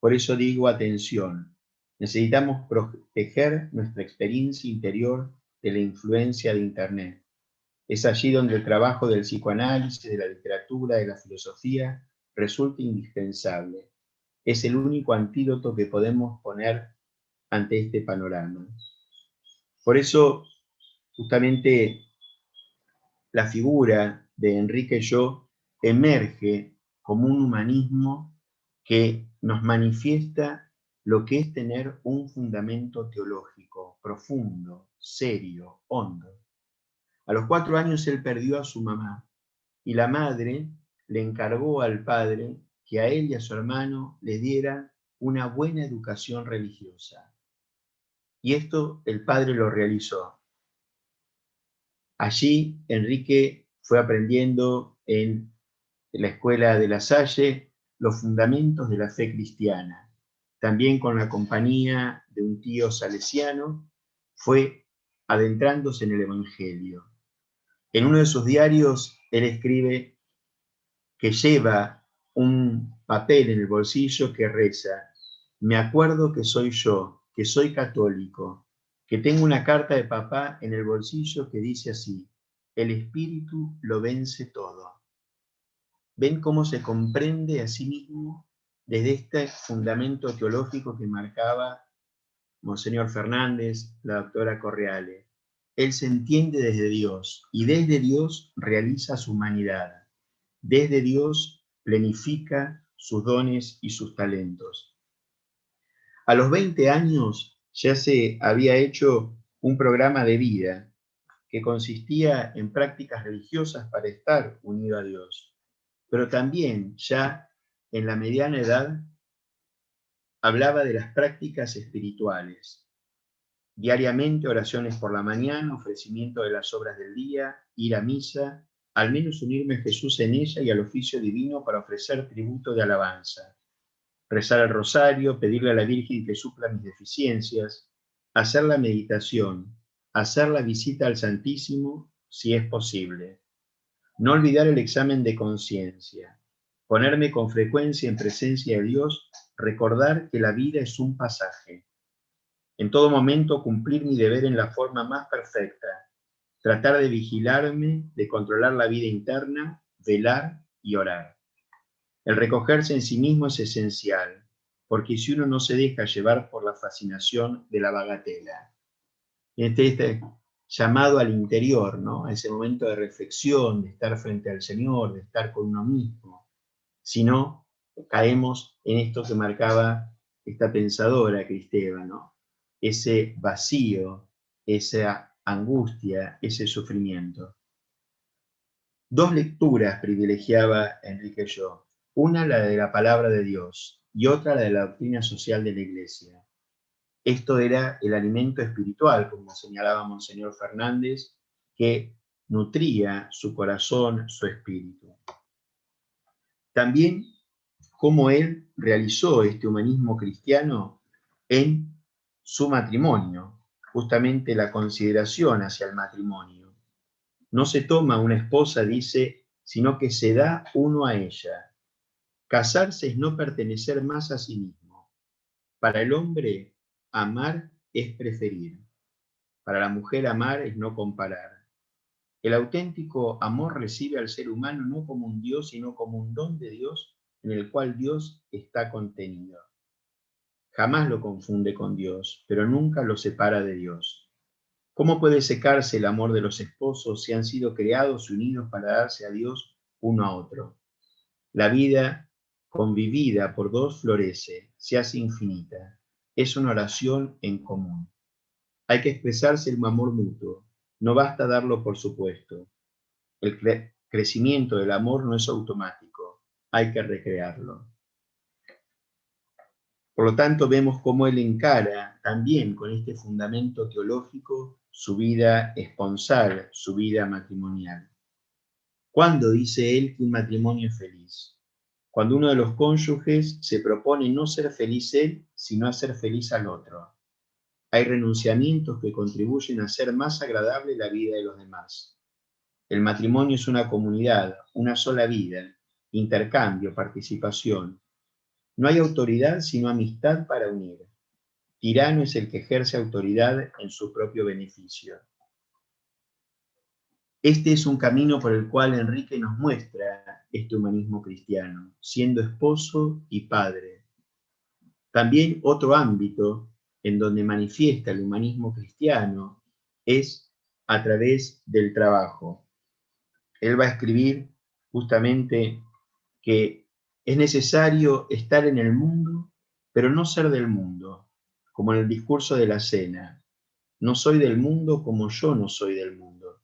Por eso digo atención, necesitamos proteger nuestra experiencia interior de la influencia de Internet. Es allí donde el trabajo del psicoanálisis, de la literatura, de la filosofía, resulta indispensable. Es el único antídoto que podemos poner ante este panorama. Por eso, justamente, la figura de Enrique Yo emerge como un humanismo que nos manifiesta lo que es tener un fundamento teológico profundo, serio, hondo. A los cuatro años él perdió a su mamá y la madre le encargó al padre que a él y a su hermano le diera una buena educación religiosa. Y esto el padre lo realizó. Allí Enrique fue aprendiendo en la escuela de la Salle los fundamentos de la fe cristiana. También con la compañía de un tío salesiano fue adentrándose en el Evangelio. En uno de sus diarios, él escribe que lleva un papel en el bolsillo que reza, me acuerdo que soy yo, que soy católico, que tengo una carta de papá en el bolsillo que dice así, el espíritu lo vence todo. ¿Ven cómo se comprende a sí mismo desde este fundamento teológico que marcaba Monseñor Fernández, la doctora Correale? Él se entiende desde Dios y desde Dios realiza su humanidad. Desde Dios planifica sus dones y sus talentos. A los 20 años ya se había hecho un programa de vida que consistía en prácticas religiosas para estar unido a Dios, pero también ya en la mediana edad hablaba de las prácticas espirituales. Diariamente oraciones por la mañana, ofrecimiento de las obras del día, ir a misa, al menos unirme a Jesús en ella y al oficio divino para ofrecer tributo de alabanza rezar el rosario, pedirle a la Virgen que supla mis deficiencias, hacer la meditación, hacer la visita al Santísimo si es posible. No olvidar el examen de conciencia, ponerme con frecuencia en presencia de Dios, recordar que la vida es un pasaje. En todo momento cumplir mi deber en la forma más perfecta, tratar de vigilarme, de controlar la vida interna, velar y orar. El recogerse en sí mismo es esencial, porque si uno no se deja llevar por la fascinación de la bagatela, este, este llamado al interior, ¿no? a ese momento de reflexión, de estar frente al Señor, de estar con uno mismo, si no, caemos en esto que marcaba esta pensadora Cristeva, ese vacío, esa angustia, ese sufrimiento. Dos lecturas privilegiaba Enrique Yo. Una la de la palabra de Dios y otra la de la doctrina social de la Iglesia. Esto era el alimento espiritual, como señalaba Monseñor Fernández, que nutría su corazón, su espíritu. También cómo él realizó este humanismo cristiano en su matrimonio, justamente la consideración hacia el matrimonio. No se toma una esposa, dice, sino que se da uno a ella, Casarse es no pertenecer más a sí mismo. Para el hombre, amar es preferir. Para la mujer, amar es no comparar. El auténtico amor recibe al ser humano no como un Dios, sino como un don de Dios en el cual Dios está contenido. Jamás lo confunde con Dios, pero nunca lo separa de Dios. ¿Cómo puede secarse el amor de los esposos si han sido creados y unidos para darse a Dios uno a otro? La vida convivida por dos florece, se hace infinita. Es una oración en común. Hay que expresarse el amor mutuo. No basta darlo por supuesto. El crecimiento del amor no es automático. Hay que recrearlo. Por lo tanto, vemos cómo él encara también con este fundamento teológico su vida esponsal, su vida matrimonial. ¿Cuándo dice él que un matrimonio es feliz? Cuando uno de los cónyuges se propone no ser feliz él, sino hacer feliz al otro. Hay renunciamientos que contribuyen a hacer más agradable la vida de los demás. El matrimonio es una comunidad, una sola vida, intercambio, participación. No hay autoridad sino amistad para unir. Tirano es el que ejerce autoridad en su propio beneficio. Este es un camino por el cual Enrique nos muestra este humanismo cristiano, siendo esposo y padre. También otro ámbito en donde manifiesta el humanismo cristiano es a través del trabajo. Él va a escribir justamente que es necesario estar en el mundo, pero no ser del mundo, como en el discurso de la cena. No soy del mundo como yo no soy del mundo.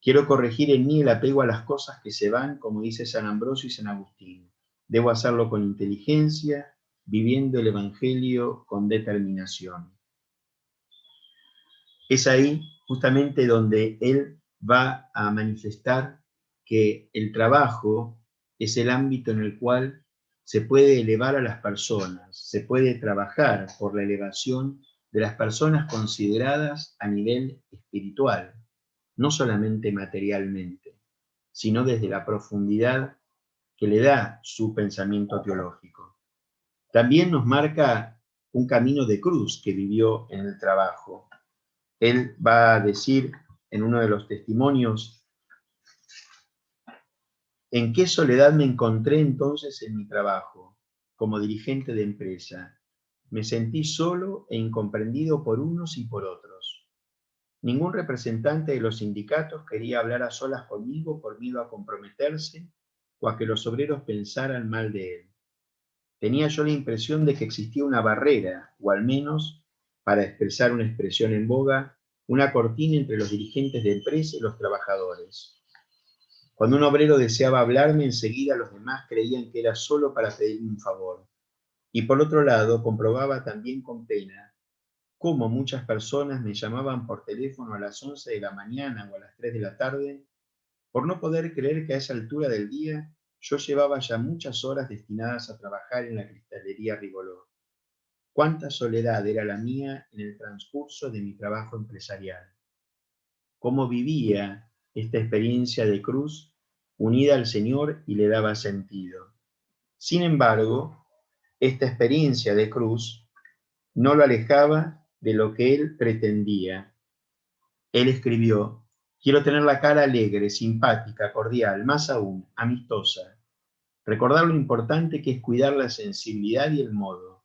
Quiero corregir en mí el apego a las cosas que se van, como dice San Ambrosio y San Agustín. Debo hacerlo con inteligencia, viviendo el Evangelio con determinación. Es ahí justamente donde él va a manifestar que el trabajo es el ámbito en el cual se puede elevar a las personas, se puede trabajar por la elevación de las personas consideradas a nivel espiritual, no solamente materialmente, sino desde la profundidad que le da su pensamiento teológico. También nos marca un camino de cruz que vivió en el trabajo. Él va a decir en uno de los testimonios, ¿en qué soledad me encontré entonces en mi trabajo como dirigente de empresa? Me sentí solo e incomprendido por unos y por otros. Ningún representante de los sindicatos quería hablar a solas conmigo por miedo a comprometerse o a que los obreros pensaran mal de él. Tenía yo la impresión de que existía una barrera, o al menos, para expresar una expresión en boga, una cortina entre los dirigentes de empresa y los trabajadores. Cuando un obrero deseaba hablarme, enseguida los demás creían que era solo para pedirme un favor. Y por otro lado, comprobaba también con pena cómo muchas personas me llamaban por teléfono a las 11 de la mañana o a las 3 de la tarde por no poder creer que a esa altura del día yo llevaba ya muchas horas destinadas a trabajar en la cristalería Rigoló. Cuánta soledad era la mía en el transcurso de mi trabajo empresarial. Cómo vivía esta experiencia de cruz unida al Señor y le daba sentido. Sin embargo, esta experiencia de cruz no lo alejaba de lo que él pretendía. Él escribió, Quiero tener la cara alegre, simpática, cordial, más aún, amistosa. Recordar lo importante que es cuidar la sensibilidad y el modo.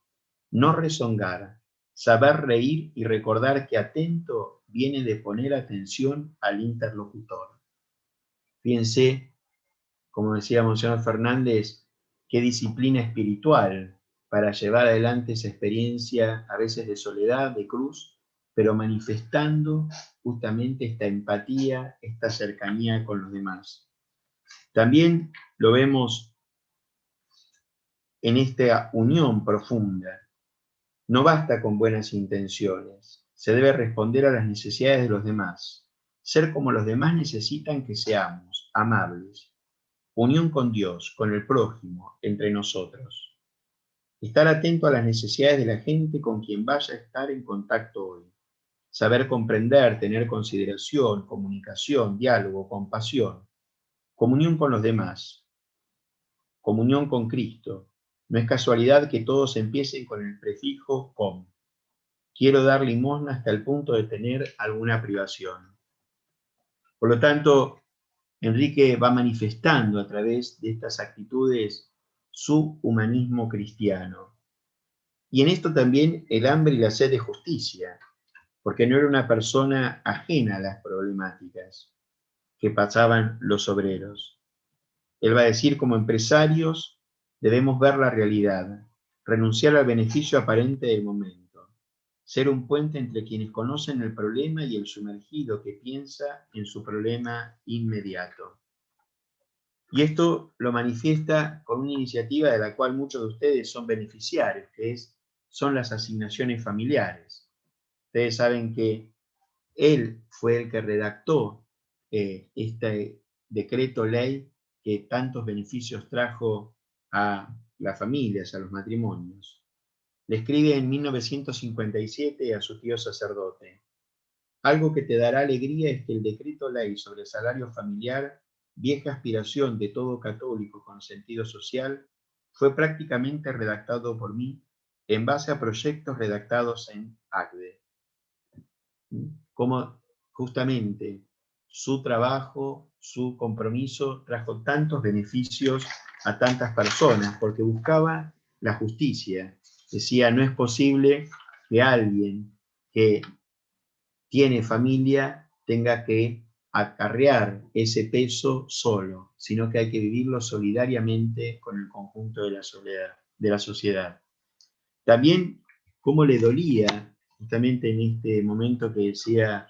No rezongar, saber reír y recordar que atento viene de poner atención al interlocutor. Fíjense, como decía Monseñor Fernández, qué disciplina espiritual para llevar adelante esa experiencia a veces de soledad, de cruz, pero manifestando justamente esta empatía, esta cercanía con los demás. También lo vemos en esta unión profunda. No basta con buenas intenciones, se debe responder a las necesidades de los demás, ser como los demás necesitan que seamos, amables, unión con Dios, con el prójimo, entre nosotros. Estar atento a las necesidades de la gente con quien vaya a estar en contacto hoy saber comprender, tener consideración, comunicación, diálogo, compasión, comunión con los demás, comunión con Cristo. No es casualidad que todos empiecen con el prefijo con. Quiero dar limosna hasta el punto de tener alguna privación. Por lo tanto, Enrique va manifestando a través de estas actitudes su humanismo cristiano. Y en esto también el hambre y la sed de justicia, porque no era una persona ajena a las problemáticas que pasaban los obreros. Él va a decir, como empresarios, debemos ver la realidad, renunciar al beneficio aparente del momento, ser un puente entre quienes conocen el problema y el sumergido que piensa en su problema inmediato. Y esto lo manifiesta con una iniciativa de la cual muchos de ustedes son beneficiarios, que es, son las asignaciones familiares. Ustedes saben que él fue el que redactó eh, este decreto ley que tantos beneficios trajo a las familias, a los matrimonios. Le escribe en 1957 a su tío sacerdote. Algo que te dará alegría es que el decreto ley sobre salario familiar, vieja aspiración de todo católico con sentido social, fue prácticamente redactado por mí en base a proyectos redactados en ACDE cómo justamente su trabajo, su compromiso trajo tantos beneficios a tantas personas, porque buscaba la justicia. Decía, no es posible que alguien que tiene familia tenga que acarrear ese peso solo, sino que hay que vivirlo solidariamente con el conjunto de la, de la sociedad. También cómo le dolía justamente en este momento que decía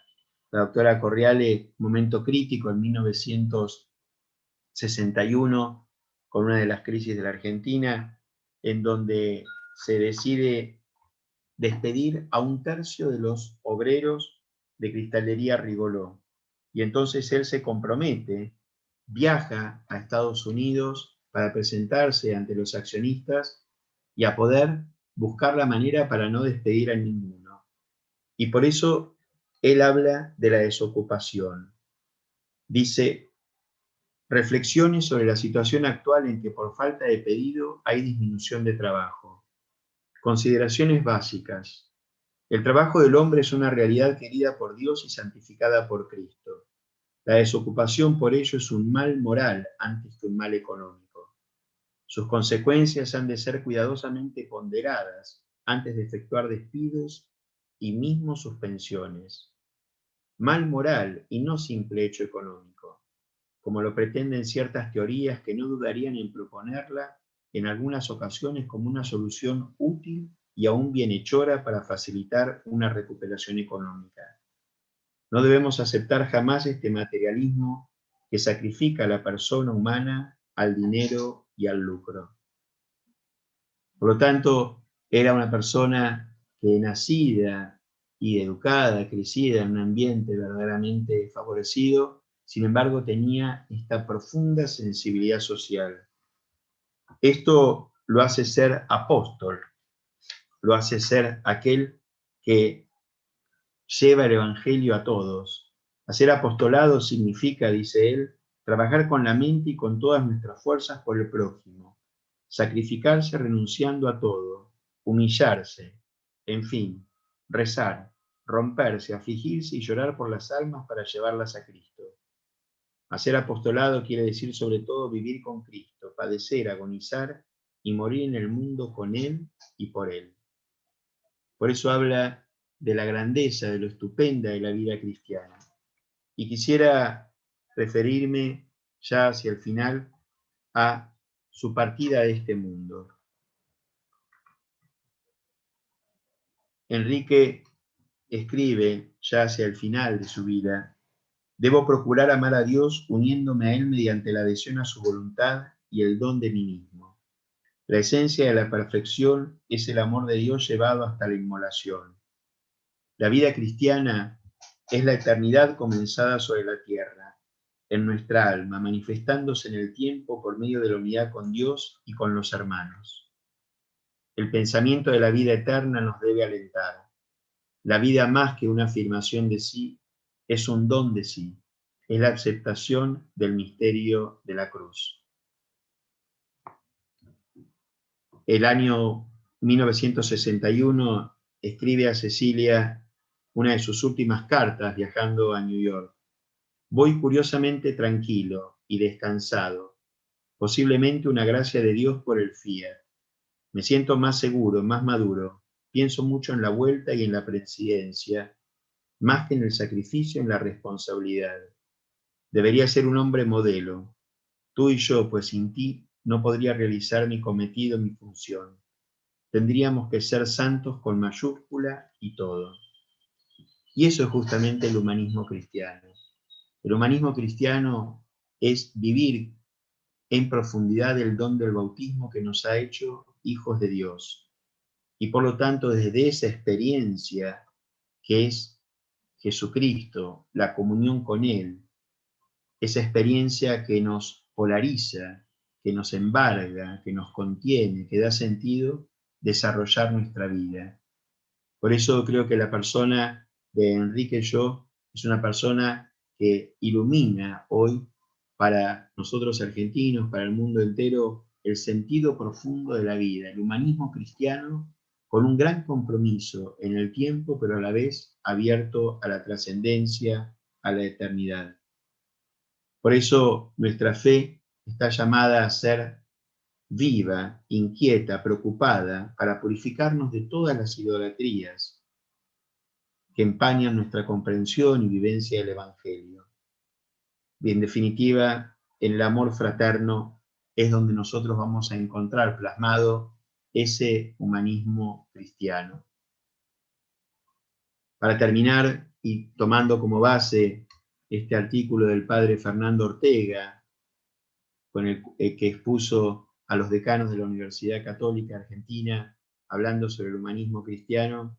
la doctora Corriale, momento crítico en 1961, con una de las crisis de la Argentina, en donde se decide despedir a un tercio de los obreros de cristalería Rigoló. Y entonces él se compromete, viaja a Estados Unidos para presentarse ante los accionistas y a poder buscar la manera para no despedir a ninguno. Y por eso él habla de la desocupación. Dice, reflexiones sobre la situación actual en que por falta de pedido hay disminución de trabajo. Consideraciones básicas. El trabajo del hombre es una realidad querida por Dios y santificada por Cristo. La desocupación por ello es un mal moral antes que un mal económico. Sus consecuencias han de ser cuidadosamente ponderadas antes de efectuar despidos y mismo suspensiones. Mal moral y no simple hecho económico, como lo pretenden ciertas teorías que no dudarían en proponerla en algunas ocasiones como una solución útil y aún bienhechora para facilitar una recuperación económica. No debemos aceptar jamás este materialismo que sacrifica a la persona humana al dinero y al lucro. Por lo tanto, era una persona que nacida y educada, crecida en un ambiente verdaderamente favorecido, sin embargo tenía esta profunda sensibilidad social. Esto lo hace ser apóstol, lo hace ser aquel que lleva el Evangelio a todos. Hacer apostolado significa, dice él, trabajar con la mente y con todas nuestras fuerzas por el prójimo, sacrificarse renunciando a todo, humillarse, en fin, rezar, romperse, afligirse y llorar por las almas para llevarlas a Cristo. Hacer apostolado quiere decir sobre todo vivir con Cristo, padecer, agonizar y morir en el mundo con Él y por Él. Por eso habla de la grandeza, de lo estupenda de la vida cristiana. Y quisiera referirme ya hacia el final a su partida de este mundo. Enrique escribe ya hacia el final de su vida, debo procurar amar a Dios uniéndome a Él mediante la adhesión a su voluntad y el don de mí mismo. La esencia de la perfección es el amor de Dios llevado hasta la inmolación. La vida cristiana es la eternidad comenzada sobre la tierra, en nuestra alma, manifestándose en el tiempo por medio de la unidad con Dios y con los hermanos. El pensamiento de la vida eterna nos debe alentar. La vida más que una afirmación de sí, es un don de sí, es la aceptación del misterio de la cruz. El año 1961 escribe a Cecilia una de sus últimas cartas viajando a New York. Voy curiosamente tranquilo y descansado, posiblemente una gracia de Dios por el fiat. Me siento más seguro, más maduro, pienso mucho en la vuelta y en la presidencia, más que en el sacrificio, en la responsabilidad. Debería ser un hombre modelo, tú y yo, pues sin ti no podría realizar mi cometido, mi función. Tendríamos que ser santos con mayúscula y todo. Y eso es justamente el humanismo cristiano. El humanismo cristiano es vivir en profundidad el don del bautismo que nos ha hecho hijos de Dios. Y por lo tanto, desde esa experiencia que es Jesucristo, la comunión con Él, esa experiencia que nos polariza, que nos embarga, que nos contiene, que da sentido desarrollar nuestra vida. Por eso creo que la persona de Enrique Yo es una persona que ilumina hoy para nosotros argentinos, para el mundo entero, el sentido profundo de la vida, el humanismo cristiano con un gran compromiso en el tiempo, pero a la vez abierto a la trascendencia, a la eternidad. Por eso nuestra fe está llamada a ser viva, inquieta, preocupada, para purificarnos de todas las idolatrías que empañan nuestra comprensión y vivencia del Evangelio. Y en definitiva, en el amor fraterno es donde nosotros vamos a encontrar plasmado ese humanismo cristiano. Para terminar, y tomando como base este artículo del padre Fernando Ortega, eh, que expuso a los decanos de la Universidad Católica Argentina, hablando sobre el humanismo cristiano,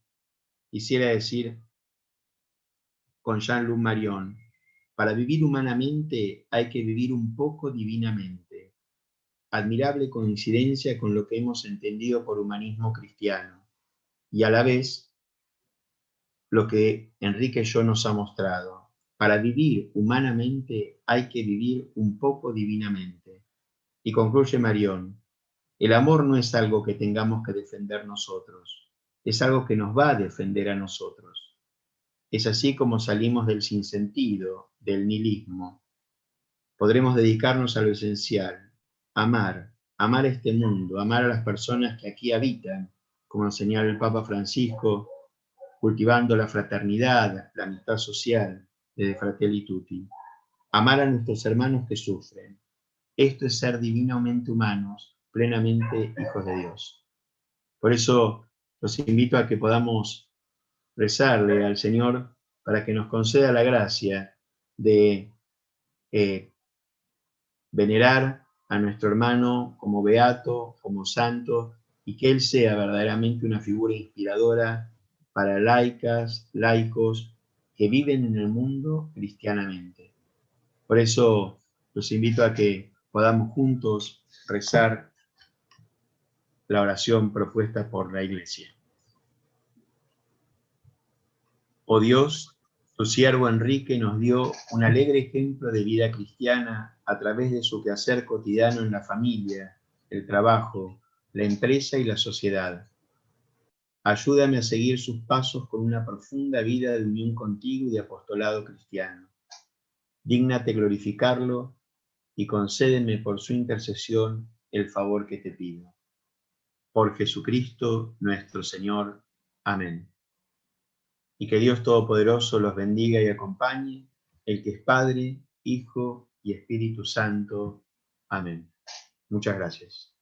quisiera decir con Jean-Luc Marion, para vivir humanamente hay que vivir un poco divinamente. Admirable coincidencia con lo que hemos entendido por humanismo cristiano. Y a la vez, lo que Enrique yo nos ha mostrado. Para vivir humanamente hay que vivir un poco divinamente. Y concluye Marión, el amor no es algo que tengamos que defender nosotros, es algo que nos va a defender a nosotros. Es así como salimos del sinsentido, del nihilismo. Podremos dedicarnos a lo esencial, amar, amar este mundo, amar a las personas que aquí habitan, como nos señala el Papa Francisco, cultivando la fraternidad, la amistad social, de Fratelli Tutti. Amar a nuestros hermanos que sufren. Esto es ser divinamente humanos, plenamente hijos de Dios. Por eso los invito a que podamos rezarle al Señor para que nos conceda la gracia de eh, venerar a nuestro hermano como beato, como santo, y que Él sea verdaderamente una figura inspiradora para laicas, laicos que viven en el mundo cristianamente. Por eso los invito a que podamos juntos rezar la oración propuesta por la Iglesia. Oh Dios, tu siervo Enrique nos dio un alegre ejemplo de vida cristiana a través de su quehacer cotidiano en la familia, el trabajo, la empresa y la sociedad. Ayúdame a seguir sus pasos con una profunda vida de unión contigo y de apostolado cristiano. Dígnate glorificarlo y concédeme por su intercesión el favor que te pido. Por Jesucristo nuestro Señor. Amén y que Dios Todopoderoso los bendiga y acompañe, el que es Padre, Hijo y Espíritu Santo. Amén. Muchas gracias.